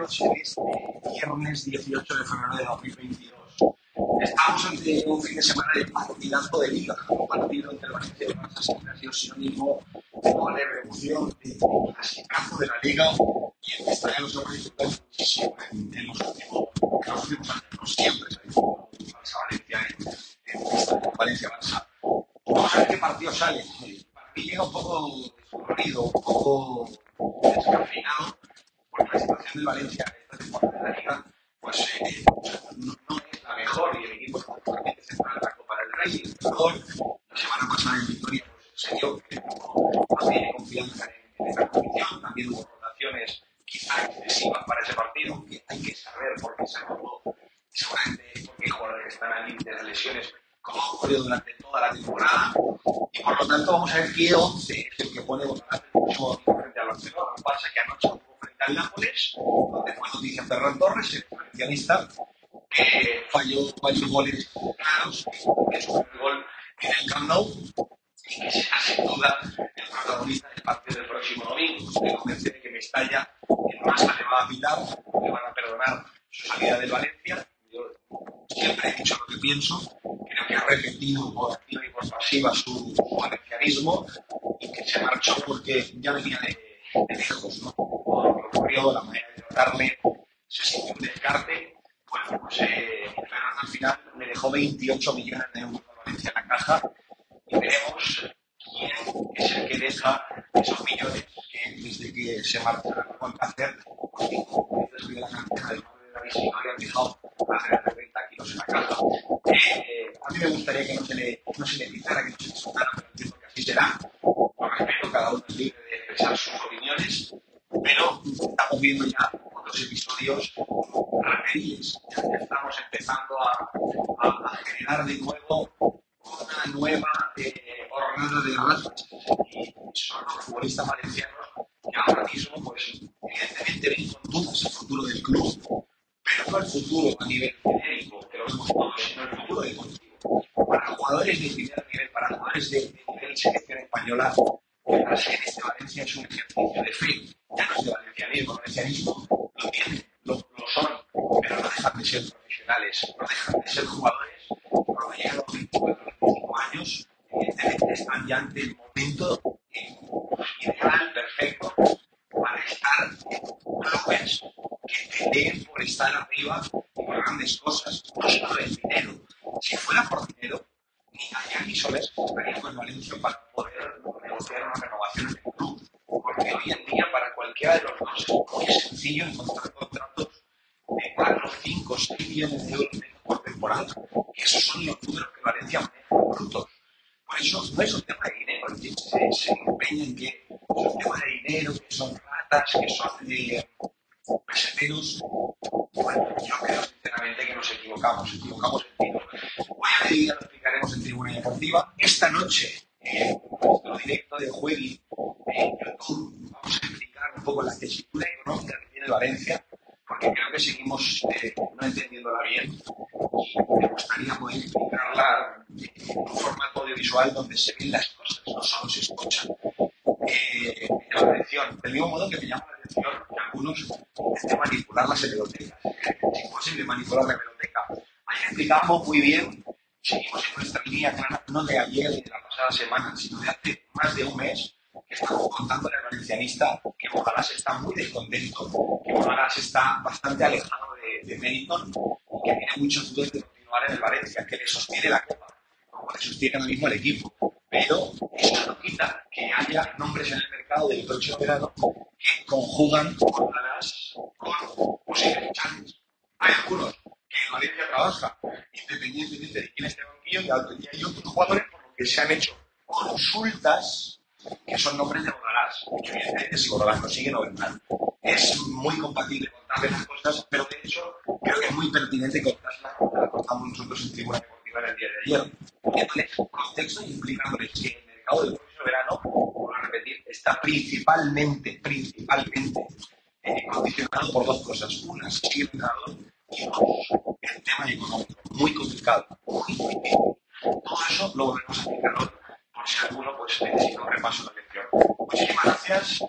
En este viernes 18 de febrero de 2022 estamos ante un fin de semana de partidazo de liga. Un partido entre el Valencia y el Barça siempre ha sinónimo de de emoción, de clasicazo de la liga y el que ya nos hemos disfrutado muchísimo en, los últimos años. Siempre se ha visto Barça-Valencia en, en Valencia-Barça. Vamos a ver qué partido sale. Para mí llega un poco descolorido, un poco descafeinado la situación del Valencia esta temporada pues, eh, no, no, es la mejor y el equipo está totalmente central en la Copa del Rey. El mejor, la semana pasada en Victoria pues, se dio que no tiene confianza en, en esta competición. También hubo rotaciones quizá excesivas para ese partido, que hay que saber por qué se acordó. Seguramente porque jugadores que están al límite de las lesiones, como ha ocurrido durante toda la temporada. Y por lo tanto, vamos a ver qué 11 es el que pone González el próximo frente al Barcelona. Barça que anoche jugó frente al Nápoles, donde fue noticia Ferran Torres, el valencianista, que falló varios goles claros, que es un gol en el Camp Nou y que será sin duda el protagonista del partido del próximo domingo. Estoy convencido de que Mestalla, el más le va a pitar, le van a perdonar su salida del Valencia. Yo siempre he dicho lo que pienso, creo que ha repetido por activa y por pasiva su, su valencianismo y que se marchó porque ya venía de, de lejos, ¿no? Ocurrió, la manera de tratarle, se sintió un descarte. Bueno, pues eh, Ferran al final le dejó 28 millones de euros a Valencia en la caja y veremos quién es el que deja esos millones que desde que se marchó con hacer, porque desde la nombre de David Silva habían dejado más de 30 kilos en la caja. Eh, a mí me gustaría que no se le, no se le que no se le soltara, así será. Por respeto, cada uno es libre de expresar sus opiniones, pero estamos viendo ya otros episodios repetibles. Ya estamos empezando a, a, a generar de nuevo una nueva eh, jornada de razas y son los futbolistas valencianos que ahora mismo, pues, evidentemente ven con dudas el futuro del club, pero no el futuro a nivel genérico, que lo vemos todos, sino el futuro deportivo. Para jugadores de primer nivel, para jugadores de nivel selección española, la serie de Valencia es un ejercicio de fe, ya no es de valencianismo, valencianismo lo tienen, lo, lo son, pero no dejan de ser profesionales, no dejan de ser jugadores cuando llegan los 24 25 años, evidentemente están ya ante el momento ideal, perfecto, para estar en clubes que peleen por estar arriba por grandes cosas. No solo el dinero. Si fuera por dinero, ni Adrián ni Soler estarían con Valencia para poder negociar una renovación en el club. Porque hoy en día, para cualquiera de los dos, es muy sencillo encontrar contratos de 4, 5, 6 millones de euros por temporada. Y esos son los números que Valencia maneja brutos. Por eso no es un tema de dinero, se, se empeña en que es un tema de dinero, que son ratas, que son eh, peseteros. Bueno, yo creo sinceramente que nos equivocamos, nos equivocamos en tiro. Hoy a mediodía lo explicaremos en Tribuna Deportiva. Esta noche, en nuestro directo de Juegui en YouTube, vamos a explicar un poco la tesitura económica que tiene Valencia porque creo que seguimos eh, no entendiéndola bien y me gustaría poder explicarla en un formato audiovisual donde se ven las cosas, no solo se escuchan. Eh, la atención, del mismo modo que me llama la atención que algunos intenten manipular las hemerotecas. Es imposible manipular la hemeroteca. Ayer explicábamos muy bien, seguimos en nuestra línea clara, no de ayer ni de la pasada semana, sino de hace más de un mes, que estamos contándole al valencianista que Bojalás está muy descontento, que Bojalás está bastante alejado de, de Meriton y que tiene muchos dudas de continuar en el Valencia, que le sostiene la copa, como le sostiene ahora mismo el equipo. Pero eso no quita que haya nombres en el mercado del próximo verano que conjugan Bojalás con posibles fichajes. Hay algunos que en Valencia trabaja, independientemente de quién esté en el banquillo, y hay otros jugadores que se han hecho consultas que son nombres de Bordalás. Que evidentemente si Bordalás no sigue vendrán. Es muy compatible con contarles las cosas, pero de hecho creo que es muy pertinente contarlas como la contamos nosotros en Tribuna Deportiva en el día de ayer, poniéndoles contexto y explicándoles que el mercado del próximo verano, por repetir, está principalmente, principalmente eh, condicionado por dos cosas. Una, si el y dos, el tema económico, muy complicado, muy difícil. Eso lo a explicar hoy, por si alguno pues, necesita un repaso de lección. Muchísimas gracias